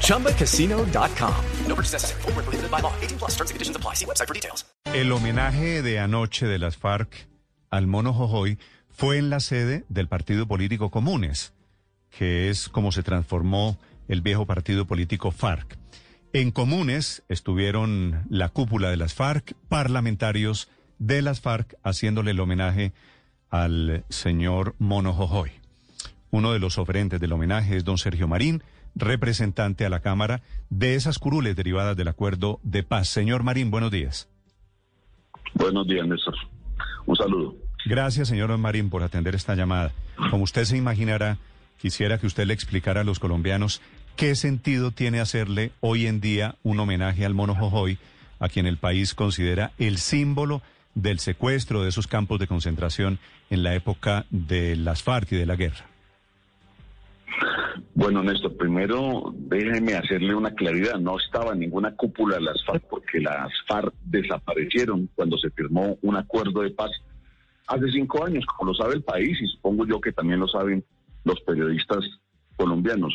ChumbaCasino.com. No purchase necessary. Full prohibited by law. 18 plus terms and conditions apply. See website for details. El homenaje de anoche de las FARC al mono Jojoy fue en la sede del partido político Comunes, que es como se transformó el viejo partido político FARC. En Comunes estuvieron la cúpula de las FARC, parlamentarios de las FARC, haciéndole el homenaje al señor Mono Jojoy. Uno de los oferentes del homenaje es don Sergio Marín, representante a la Cámara de esas curules derivadas del acuerdo de paz. Señor Marín, buenos días. Buenos días, Néstor. Un saludo. Gracias, señor Marín, por atender esta llamada. Como usted se imaginará, quisiera que usted le explicara a los colombianos qué sentido tiene hacerle hoy en día un homenaje al mono Jojoy, a quien el país considera el símbolo del secuestro de esos campos de concentración en la época de las FARC y de la guerra. Bueno, Néstor, primero déjeme hacerle una claridad. No estaba ninguna cúpula de las FARC porque las FARC desaparecieron cuando se firmó un acuerdo de paz hace cinco años, como lo sabe el país y supongo yo que también lo saben los periodistas colombianos.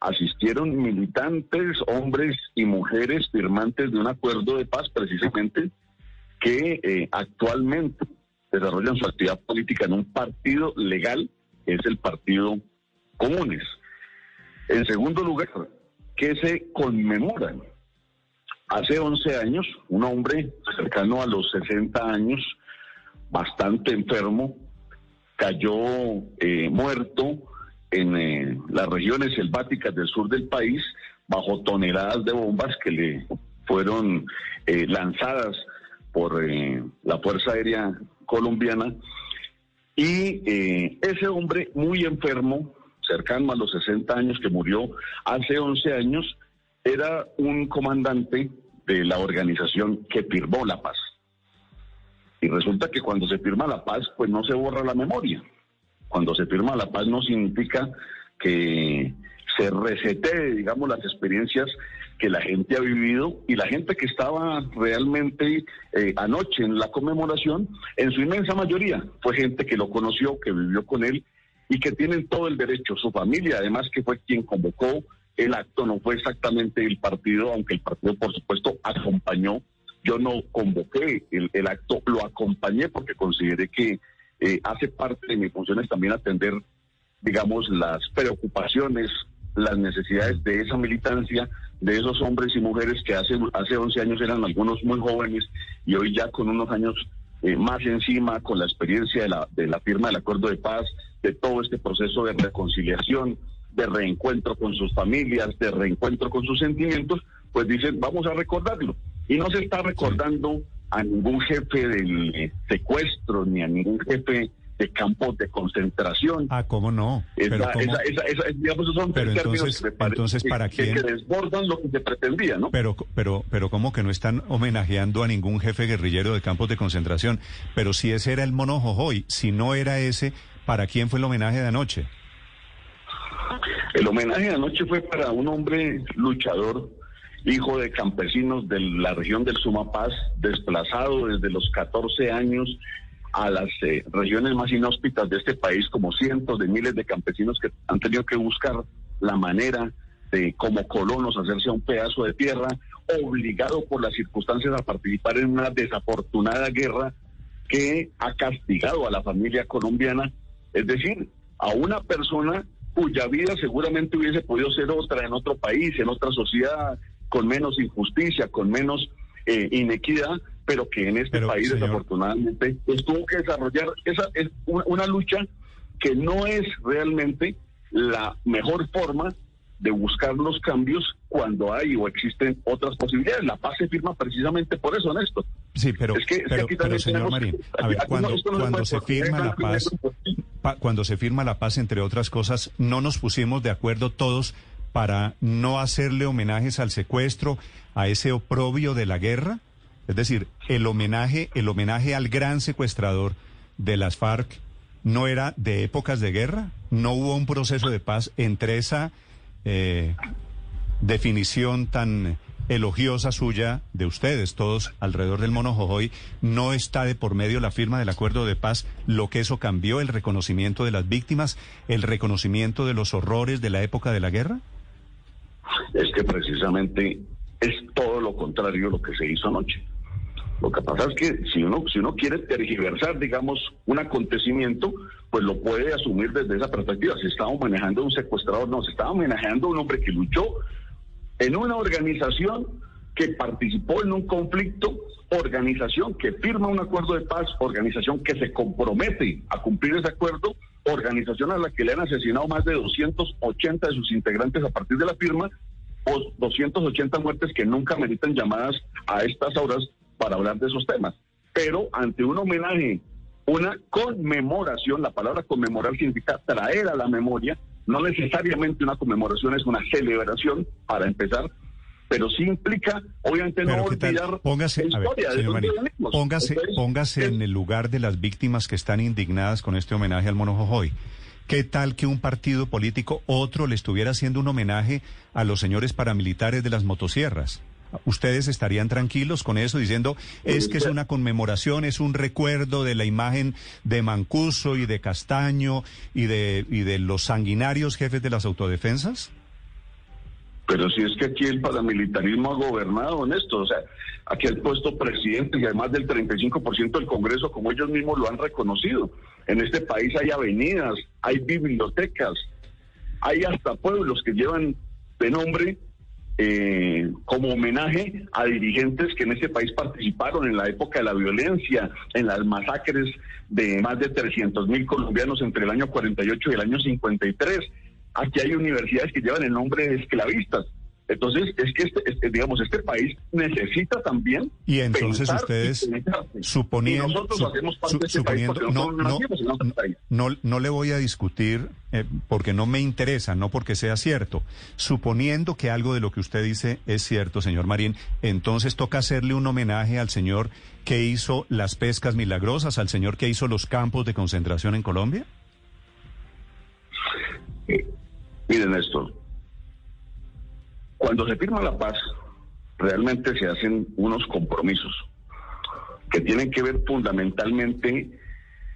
Asistieron militantes, hombres y mujeres firmantes de un acuerdo de paz precisamente que eh, actualmente desarrollan su actividad política en un partido legal, que es el Partido Comunes. En segundo lugar, que se conmemoran. Hace 11 años, un hombre cercano a los 60 años, bastante enfermo, cayó eh, muerto en eh, las regiones selváticas del sur del país bajo toneladas de bombas que le fueron eh, lanzadas por la Fuerza Aérea Colombiana. Y ese hombre muy enfermo, cercano a los 60 años, que murió hace 11 años, era un comandante de la organización que firmó la paz. Y resulta que cuando se firma la paz, pues no se borra la memoria. Cuando se firma la paz no significa que se resete, digamos, las experiencias que la gente ha vivido y la gente que estaba realmente eh, anoche en la conmemoración, en su inmensa mayoría, fue gente que lo conoció, que vivió con él y que tienen todo el derecho, su familia, además que fue quien convocó el acto, no fue exactamente el partido, aunque el partido, por supuesto, acompañó. Yo no convoqué el, acto, lo acompañé porque consideré que eh, hace parte de mis funciones también atender, digamos, las preocupaciones, las necesidades de esa militancia, de esos hombres y mujeres que hace, hace 11 años eran algunos muy jóvenes y hoy ya con unos años eh, más encima, con la experiencia de la, de la firma del acuerdo de paz, de todo este proceso de reconciliación, de reencuentro con sus familias, de reencuentro con sus sentimientos, pues dicen, vamos a recordarlo. Y no se está recordando a ningún jefe del secuestro, ni a ningún jefe de campos de concentración. Ah, ¿cómo no? Pero, digamos, son pero entonces, entonces ¿para quién? Que, desbordan lo que se pretendía, ¿no? Pero, pero, pero ¿cómo que no están homenajeando a ningún jefe guerrillero de campos de concentración? Pero si ese era el mono Jojoy, si no era ese, ¿Para quién fue el homenaje de anoche? El homenaje de anoche fue para un hombre luchador, hijo de campesinos de la región del Sumapaz, desplazado desde los 14 años a las eh, regiones más inhóspitas de este país, como cientos de miles de campesinos que han tenido que buscar la manera de, como colonos, hacerse un pedazo de tierra, obligado por las circunstancias a participar en una desafortunada guerra que ha castigado a la familia colombiana. Es decir, a una persona cuya vida seguramente hubiese podido ser otra en otro país, en otra sociedad, con menos injusticia, con menos eh, inequidad, pero que en este país desafortunadamente pues, tuvo que desarrollar esa es una lucha que no es realmente la mejor forma de buscar los cambios cuando hay o existen otras posibilidades. La paz se firma precisamente por eso, Néstor. Sí, pero, pero, señor Marín, a ver, cuando, cuando se firma la paz, cuando se firma la paz, entre otras cosas, no nos pusimos de acuerdo todos para no hacerle homenajes al secuestro, a ese oprobio de la guerra. Es decir, el homenaje, el homenaje al gran secuestrador de las FARC no era de épocas de guerra, no hubo un proceso de paz entre esa eh, definición tan elogiosa suya de ustedes, todos alrededor del mono Jojoy, no está de por medio la firma del acuerdo de paz, lo que eso cambió, el reconocimiento de las víctimas, el reconocimiento de los horrores de la época de la guerra? Es que precisamente es todo lo contrario lo que se hizo anoche. Lo que pasa es que si uno, si uno quiere tergiversar, digamos, un acontecimiento, pues lo puede asumir desde esa perspectiva. Se estaba manejando un secuestrador, no, se estaba manejando un hombre que luchó en una organización que participó en un conflicto, organización que firma un acuerdo de paz, organización que se compromete a cumplir ese acuerdo, organización a la que le han asesinado más de 280 de sus integrantes a partir de la firma, o 280 muertes que nunca meritan llamadas a estas horas para hablar de esos temas. Pero ante un homenaje, una conmemoración, la palabra conmemorar significa traer a la memoria no necesariamente una conmemoración es una celebración para empezar, pero sí implica, obviamente, no olvidar póngase, la historia póngase, póngase en el lugar de las víctimas que están indignadas con este homenaje al mono Jojoy. ¿Qué tal que un partido político, otro, le estuviera haciendo un homenaje a los señores paramilitares de las motosierras? ¿Ustedes estarían tranquilos con eso diciendo es que es una conmemoración, es un recuerdo de la imagen de Mancuso y de Castaño y de, y de los sanguinarios jefes de las autodefensas? Pero si es que aquí el paramilitarismo ha gobernado en esto, o sea, aquí el puesto presidente y además del 35% del Congreso, como ellos mismos lo han reconocido. En este país hay avenidas, hay bibliotecas, hay hasta pueblos que llevan de nombre eh, como homenaje a dirigentes que en este país participaron en la época de la violencia, en las masacres de más de 300 mil colombianos entre el año 48 y el año 53. Aquí hay universidades que llevan el nombre de esclavistas. Entonces, es que, este, este, digamos, este país necesita también. Y entonces ustedes, suponiendo. no, no, le voy a discutir eh, porque no me interesa, no porque sea cierto. Suponiendo que algo de lo que usted dice es cierto, señor Marín, entonces toca hacerle un homenaje al señor que hizo las pescas milagrosas, al señor que hizo los campos de concentración en Colombia. Miren esto, cuando se firma la paz, realmente se hacen unos compromisos que tienen que ver fundamentalmente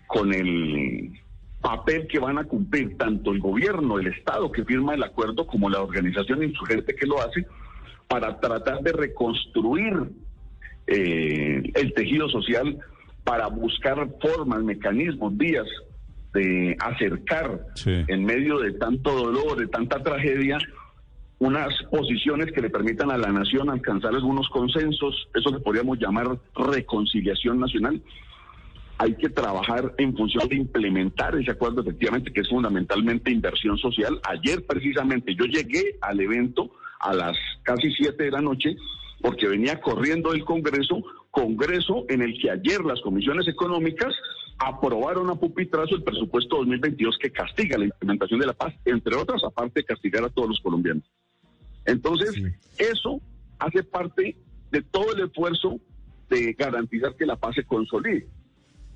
con el papel que van a cumplir tanto el gobierno, el Estado que firma el acuerdo, como la organización insurgente que lo hace, para tratar de reconstruir eh, el tejido social, para buscar formas, mecanismos, vías de acercar en medio de tanto dolor, de tanta tragedia, unas posiciones que le permitan a la nación alcanzar algunos consensos, eso le podríamos llamar reconciliación nacional. Hay que trabajar en función de implementar ese acuerdo, efectivamente, que es fundamentalmente inversión social. Ayer precisamente yo llegué al evento a las casi siete de la noche porque venía corriendo el Congreso, Congreso en el que ayer las comisiones económicas aprobaron a pupitrazo el presupuesto 2022 que castiga la implementación de la paz, entre otras, aparte de castigar a todos los colombianos. Entonces, eso hace parte de todo el esfuerzo de garantizar que la paz se consolide.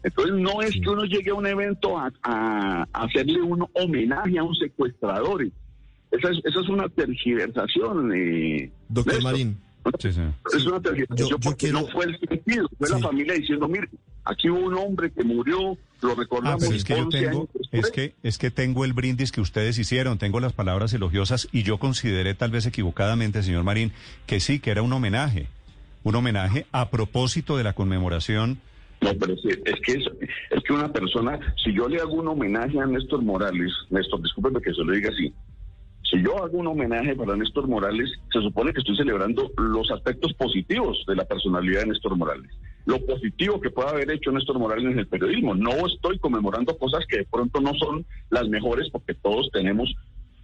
Entonces, no es que uno llegue a un evento a, hacerle un homenaje a un secuestrador. Esa es, esa es una tergiversación. Eh, Doctor Marín. Es una tergiversación porque no fue el sentido, fue la familia diciendo, mire, aquí hubo un hombre que murió, lo recordamos. Ah, es que yo tengo, es que, es que tengo el brindis que ustedes hicieron, tengo las palabras elogiosas y yo consideré tal vez equivocadamente, señor Marín, que sí, que era un homenaje, un homenaje a propósito de la conmemoración. No, pero es, que es, es, que una persona, si yo le hago un homenaje a Néstor Morales, Néstor, discúlpeme que se lo diga así, si yo hago un homenaje para Néstor Morales, se supone que estoy celebrando los aspectos positivos de la personalidad de Néstor Morales lo positivo que pueda haber hecho Néstor Morales en el periodismo. No estoy conmemorando cosas que de pronto no son las mejores porque todos tenemos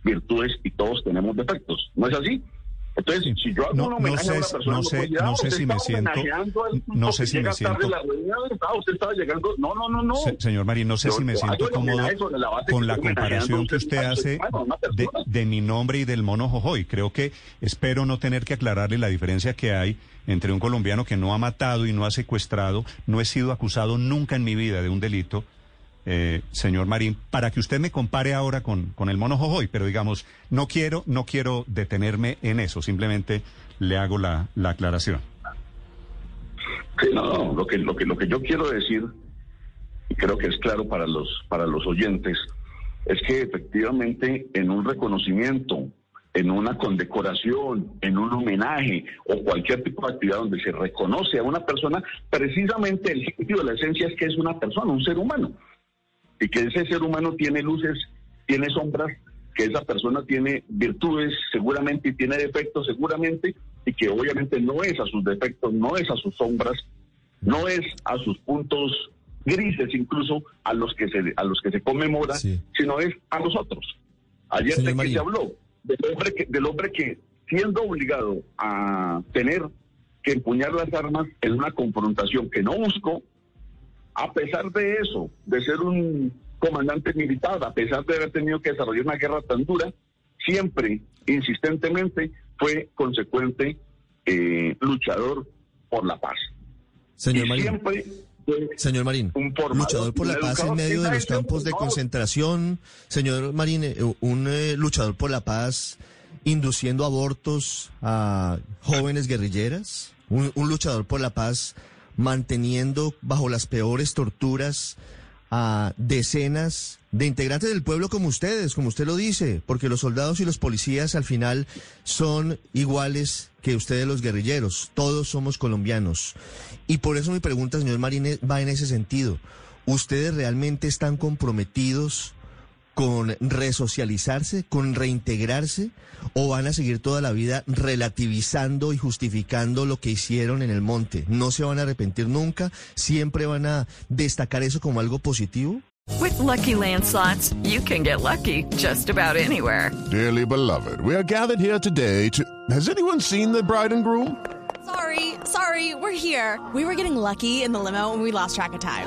virtudes y todos tenemos defectos. ¿No es así? Entonces, si yo hago No- un no sé- a una persona, no sé- no sé si me siento- no sé si me siento- usted estaba llegando. No, no, no, no. Se- señor Marín, no sé Yo- si me siento cómodo la con la comparación que usted hace de, de mi nombre y del mono Jojoy. Creo que espero no tener que aclararle la diferencia que hay entre un colombiano que no ha matado y no ha secuestrado, no he sido acusado nunca en mi vida de un delito, eh, señor Marín, para que usted me compare ahora con, con el mono Jojoy. Pero digamos, no quiero, no quiero detenerme en eso, simplemente le hago la, la aclaración. Sí, no, no, lo que, lo que, lo que yo quiero decir, y creo que es claro para los, para los oyentes, es que efectivamente en un reconocimiento, en una condecoración, en un homenaje o cualquier tipo de actividad donde se reconoce a una persona, precisamente el sentido, la esencia es que es una persona, un ser humano, y que ese ser humano tiene luces, tiene sombras, que esa persona tiene virtudes seguramente y tiene defectos seguramente, y que obviamente no es a sus defectos, no es a sus sombras, no es a sus puntos grises incluso a los que se a los que se conmemora, Sí. sino es a nosotros. Ayer de que se habló del hombre que del hombre que siendo obligado a tener que empuñar las armas en una confrontación que no buscó, a pesar de eso, de ser un comandante militar, a pesar de haber tenido que desarrollar una guerra tan dura, siempre, insistentemente, fue consecuente eh, luchador por la paz. Señor y Marín. siempre Señor Marín, un luchador por la paz en medio de ¿quién los campos de concentración. Señor Marín, eh, un eh, luchador por la paz induciendo abortos a jóvenes guerrilleras. Un, un luchador por la paz manteniendo bajo las peores torturas a decenas de integrantes del pueblo como ustedes, como usted lo dice, porque los soldados y los policías al final son iguales que ustedes los guerrilleros, todos somos colombianos. Y por eso mi pregunta, señor Marín, eh, va en ese sentido. ¿Ustedes realmente están comprometidos con resocializarse, con reintegrarse, o van a seguir toda la vida relativizando y justificando lo que hicieron en el monte? ¿No se van a arrepentir nunca? ¿Siempre van a destacar eso como algo positivo? With Lucky Land slots, you can get lucky just about anywhere. Dearly beloved, we are gathered here today to. Has anyone seen the bride and groom? Sorry, sorry, we're here. We were getting lucky in the limo and we lost track of time.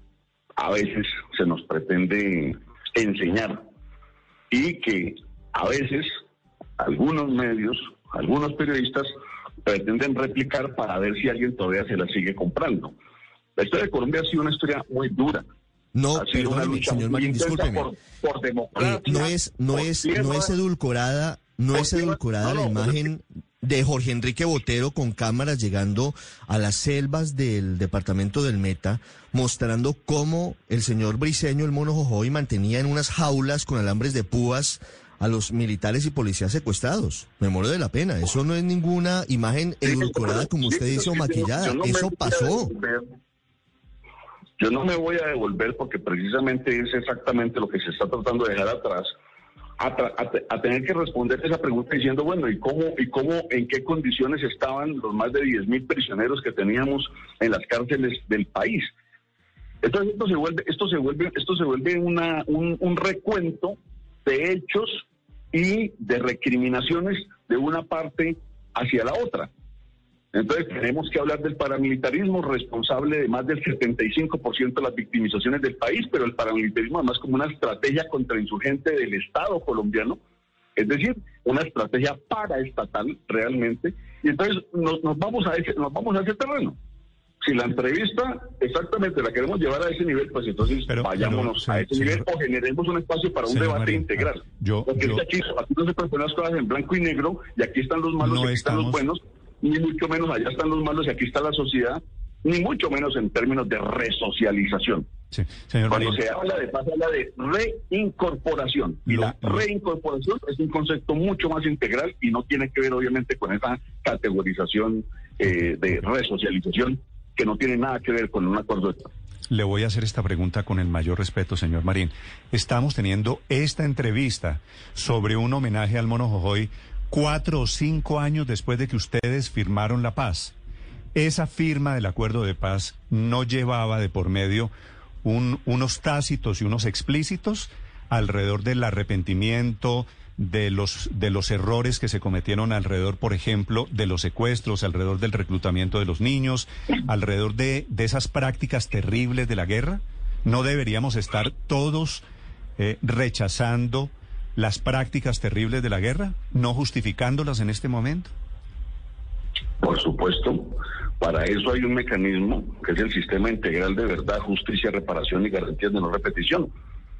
a veces se nos pretende enseñar y que a veces algunos medios, algunos periodistas pretenden replicar para ver si alguien todavía se la sigue comprando. La historia de Colombia ha sido una historia muy dura. No, ha sido una perdóneme, señor Marín, discúlpeme. por, por democracia. Eh, no es, no es, tierra, no es edulcorada, no es edulcorada No, la no, imagen de Jorge Enrique Botero con cámaras llegando a las selvas del departamento del Meta, mostrando cómo el señor Briseño, el mono Jojoy, mantenía en unas jaulas con alambres de púas a los militares y policías secuestrados. Me muero de la pena. Eso no es ninguna imagen edulcorada, como usted dice, o maquillada. Eso pasó. Yo no me voy a devolver porque precisamente es exactamente lo que se está tratando de dejar atrás. A, tra- a te- a tener que responder esa pregunta diciendo, bueno, ¿y cómo, y cómo, en qué condiciones estaban los más de 10 mil prisioneros que teníamos en las cárceles del país? Entonces esto se vuelve, esto se vuelve, esto se vuelve una, un, un recuento de hechos y de recriminaciones de una parte hacia la otra. Entonces tenemos que hablar del paramilitarismo responsable de más del 75% de las victimizaciones del país, pero el paramilitarismo además como una estrategia contrainsurgente del Estado colombiano, es decir, una estrategia paraestatal realmente. Y entonces nos, nos vamos a ese, nos vamos a ese terreno. Si la entrevista exactamente la queremos llevar a ese nivel, pues entonces Pero- vayámonos pero, a ese señor- nivel o generemos un espacio para un debate integral. yo- Porque yo- aquí, aquí no se proponen las cosas en blanco y negro y aquí están los malos No y aquí están los buenos, ni mucho menos allá están los malos y aquí está la sociedad, ni mucho menos en términos de resocialización. Sí, señor Cuando Marín. se habla de paz, habla de reincorporación. Y la reincorporación es un concepto mucho más integral y no tiene que ver, obviamente, con esa categorización eh, de resocialización que no tiene nada que ver con un acuerdo de paz. Le voy a hacer esta pregunta con el mayor respeto, señor Marín. Estamos teniendo esta entrevista sobre un homenaje al Mono Jojoy cuatro o cinco años después de que ustedes firmaron la paz. Esa firma del acuerdo de paz no llevaba de por medio un- unos tácitos y unos explícitos alrededor del arrepentimiento, de los, de los errores que se cometieron alrededor, por ejemplo, de los secuestros, alrededor del reclutamiento de los niños, alrededor de, de esas prácticas terribles de la guerra? ¿No deberíamos estar todos eh, rechazando las prácticas terribles de la guerra, no justificándolas en este momento? Por supuesto, para eso hay un mecanismo que es el Sistema Integral de Verdad, Justicia, Reparación y Garantías de No Repetición,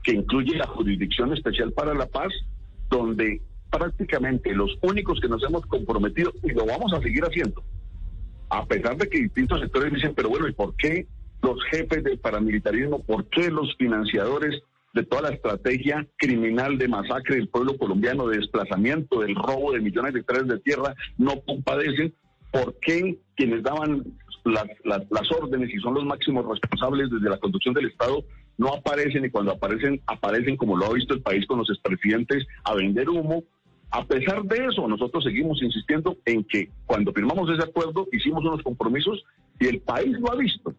que incluye la Jurisdicción Especial para la Paz, donde prácticamente los únicos que nos hemos comprometido, y lo vamos a seguir haciendo, a pesar de que distintos sectores dicen, pero bueno, ¿y por qué los jefes del paramilitarismo, por qué los financiadores de toda la estrategia criminal de masacre del pueblo colombiano, de desplazamiento, del robo de millones de hectáreas de tierra, no compadecen? ¿Por qué quienes daban las, las, las órdenes y son los máximos responsables desde la conducción del Estado no aparecen y cuando aparecen, aparecen como lo ha visto el país con los expresidentes a vender humo? A pesar de eso, nosotros seguimos insistiendo en que cuando firmamos ese acuerdo hicimos unos compromisos y el país lo ha visto.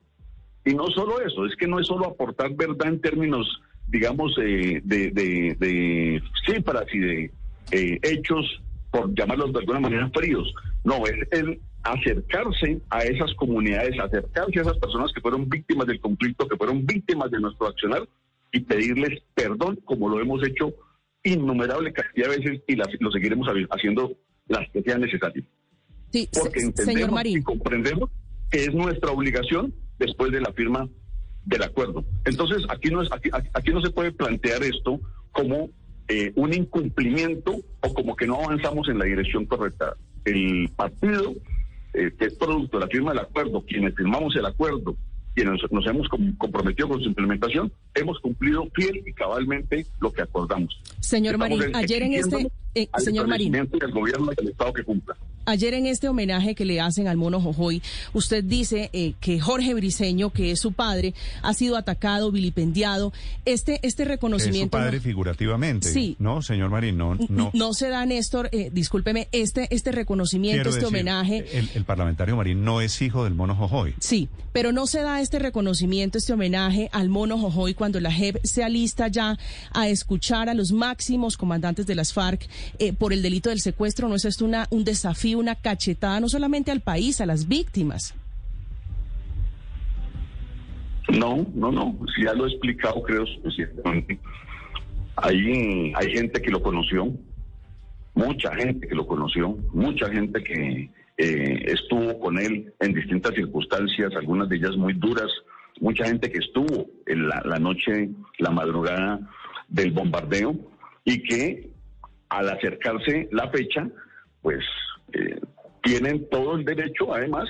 Y no solo eso, es que no es solo aportar verdad en términos, digamos, eh, de, de, de cifras y de eh, hechos, por llamarlos de alguna manera fríos. No, es el acercarse a esas comunidades, acercarse a esas personas que fueron víctimas del conflicto, que fueron víctimas de nuestro accionar y pedirles perdón, como lo hemos hecho innumerable cantidad de veces y las, lo seguiremos haciendo las que sean necesarias. Sí, Porque entendemos señor y Marín. comprendemos que es nuestra obligación después de la firma del acuerdo. Entonces, aquí no, es, aquí, aquí no se puede plantear esto como eh, un incumplimiento o como que no avanzamos en la dirección correcta. El partido, eh, que es producto de la firma del acuerdo, quienes firmamos el acuerdo, quienes nos hemos com- comprometido con su implementación, hemos cumplido fiel y cabalmente lo que acordamos. Señor Marín, ayer en este, eh, al señor Marín, establecimiento y al gobierno del Estado que cumpla. ayer en este homenaje que le hacen al mono Jojoy, usted dice eh, que Jorge Briceño, que es su padre, ha sido atacado, vilipendiado. Este, este Es su reconocimiento padre no, figurativamente. Sí. No, señor Marín, no, no. no se da, Néstor, eh, discúlpeme, este, este reconocimiento, Quiero este decir, homenaje. El, el parlamentario Marín no es hijo del mono Jojoy. Sí, pero no se da este reconocimiento, este homenaje al mono Jojoy cuando la JEP se alista ya a escuchar a los máximos comandantes de las FARC eh, por el delito del secuestro. ¿No es esto una, un desafío, una cachetada, no solamente al país, a las víctimas? No, no, no. Si ya lo he explicado, creo suficientemente. Hay, hay gente que lo conoció, mucha gente que lo conoció, mucha gente que eh, estuvo con él en distintas circunstancias, algunas de ellas muy duras, mucha gente que estuvo en la, la noche, la madrugada del bombardeo y que al acercarse la fecha, pues eh, tienen todo el derecho, además,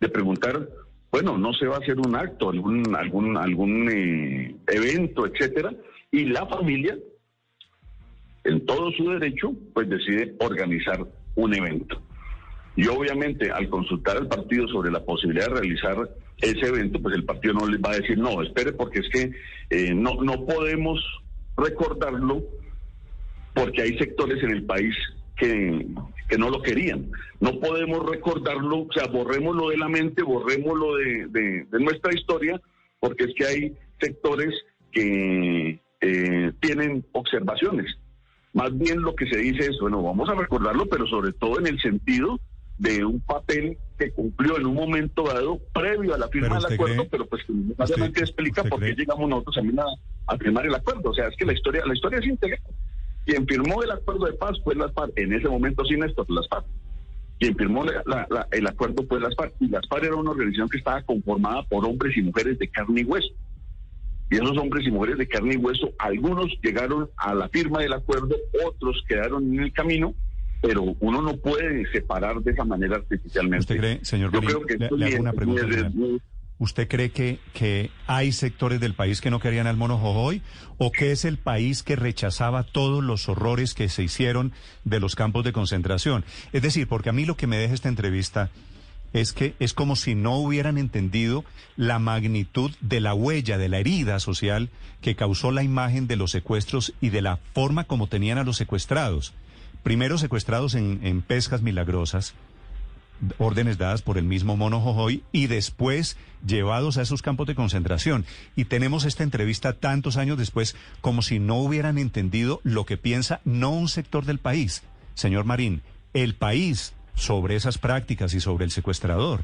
de preguntar, bueno, no se va a hacer un acto, algún algún algún eh, evento, etcétera, y la familia, en todo su derecho, pues decide organizar un evento. Y obviamente, al consultar al partido sobre la posibilidad de realizar ese evento, pues el partido no les va a decir, no, espere, porque es que eh, no, no podemos recordarlo porque hay sectores en el país que, que no lo querían. No podemos recordarlo, o sea, borrémoslo de la mente, borrémoslo de, de, de nuestra historia, porque es que hay sectores que eh, tienen observaciones. Más bien lo que se dice es, bueno, vamos a recordarlo, pero sobre todo en el sentido de un papel que cumplió en un momento dado previo a la firma del acuerdo, cree- pero pues obviamente explica por qué llegamos nosotros a, a firmar el acuerdo. O sea, es que la historia, la historia es integral. Quien firmó el acuerdo de paz fue las FARC, en ese momento sin esto, las FARC. Quien firmó la- la- la- el acuerdo fue las FARC, y las FARC era una organización que estaba conformada por hombres y mujeres de carne y hueso. Y esos hombres y mujeres de carne y hueso, algunos llegaron a la firma del acuerdo, otros quedaron en el camino, pero uno no puede separar de esa manera artificialmente. ¿Usted cree, señor Yo Marín, creo que le- le hago una pregunta es- ¿Usted cree que, que hay sectores del país que no querían al mono Jojoy? ¿O que es el país que rechazaba todos los horrores que se hicieron de los campos de concentración? Es decir, porque a mí lo que me deja esta entrevista es que es como si no hubieran entendido la magnitud de la huella, de la herida social que causó la imagen de los secuestros y de la forma como tenían a los secuestrados. Primero secuestrados en, en pescas milagrosas órdenes dadas por el mismo Mono Jojoy y después llevados a esos campos de concentración. Y tenemos esta entrevista tantos años después como si no hubieran entendido lo que piensa no un sector del país, señor Marín, el país sobre esas prácticas y sobre el secuestrador.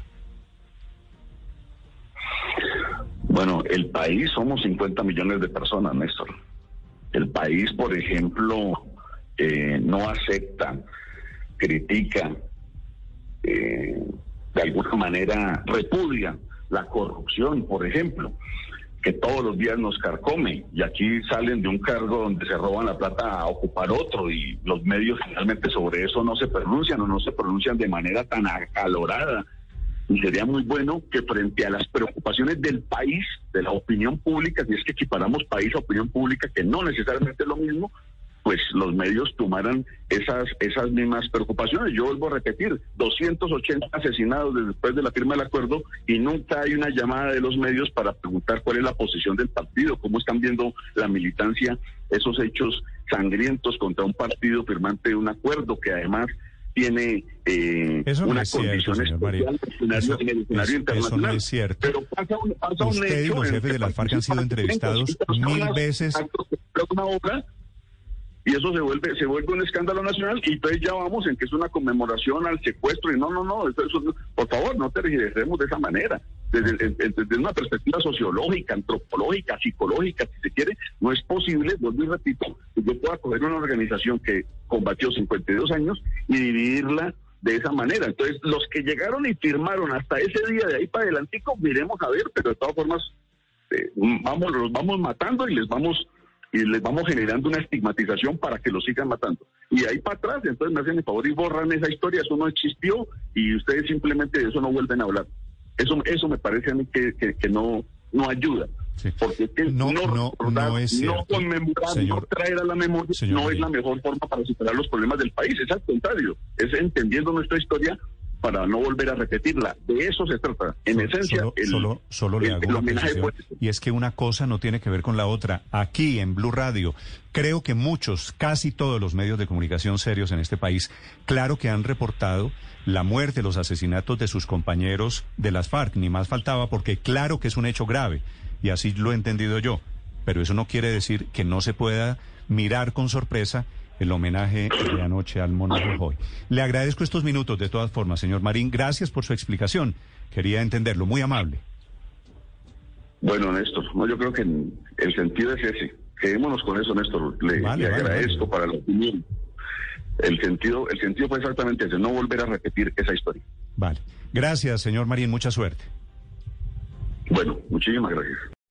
Bueno, el país somos 50 millones de personas, Néstor. El país, por ejemplo, eh, no acepta, critica, eh, de alguna manera repudia la corrupción, por ejemplo, que todos los días nos carcome y aquí salen de un cargo donde se roban la plata a ocupar otro y los medios finalmente sobre eso no se pronuncian o no se pronuncian de manera tan acalorada. Y sería muy bueno que frente a las preocupaciones del país, de la opinión pública, si es que equiparamos país a opinión pública, que no necesariamente es lo mismo, pues los medios tomaran esas, esas mismas preocupaciones. Yo vuelvo a repetir, 280 asesinados después de la firma del acuerdo y nunca hay una llamada de los medios para preguntar cuál es la posición del partido, cómo están viendo la militancia esos hechos sangrientos contra un partido firmante de un acuerdo que además tiene eh, una condición especial en el escenario internacional. Eso no es cierto. Pero pasa un, pasa Usted y los jefes de las FARC han sido entrevistados mil veces. Una obra y eso se vuelve se vuelve un escándalo nacional y entonces ya vamos en que es una conmemoración al secuestro y no, no, no, eso, por favor, no tergiversemos de esa manera. Desde, desde, una perspectiva sociológica, antropológica, psicológica, si se quiere, no es posible, vuelvo y repito, yo pueda coger una organización que combatió 52 años y dividirla de esa manera. Entonces, los que llegaron y firmaron hasta ese día de ahí para adelante, miremos a ver, pero de todas formas, eh, vamos, los vamos matando y les vamos y les vamos generando una estigmatización para que lo sigan matando. Y ahí para atrás, entonces me hacen el favor y borran esa historia, eso no existió y ustedes simplemente de eso no vuelven a hablar. Eso, eso me parece a mí que, que, no, no ayuda. Porque es que no, no, no, es no conmemorar, no traer a la memoria, no es la mejor forma para superar los problemas del país, es al contrario, es entendiendo nuestra historia para no volver a repetirla. De eso se trata. En esencia, solo, solo, le hago una y es que una cosa no tiene que ver con la otra. Aquí en Blue Radio, creo que muchos, casi todos los medios de comunicación serios en este país, claro que han reportado la muerte, los asesinatos de sus compañeros de las FARC, ni más faltaba, porque claro que es un hecho grave, y así lo he entendido yo. Pero eso no quiere decir que no se pueda mirar con sorpresa el homenaje de anoche al Mono Jojoy. Le agradezco estos minutos de todas formas, señor Marín. Gracias por su explicación. Quería entenderlo. Muy amable. Bueno, Néstor, no, yo creo que el sentido es ese. Quedémonos con eso, Néstor. Le, agradezco para la opinión. El sentido, el sentido fue exactamente ese, no volver a repetir esa historia. Vale. Gracias, señor Marín. Mucha suerte. Bueno, muchísimas gracias.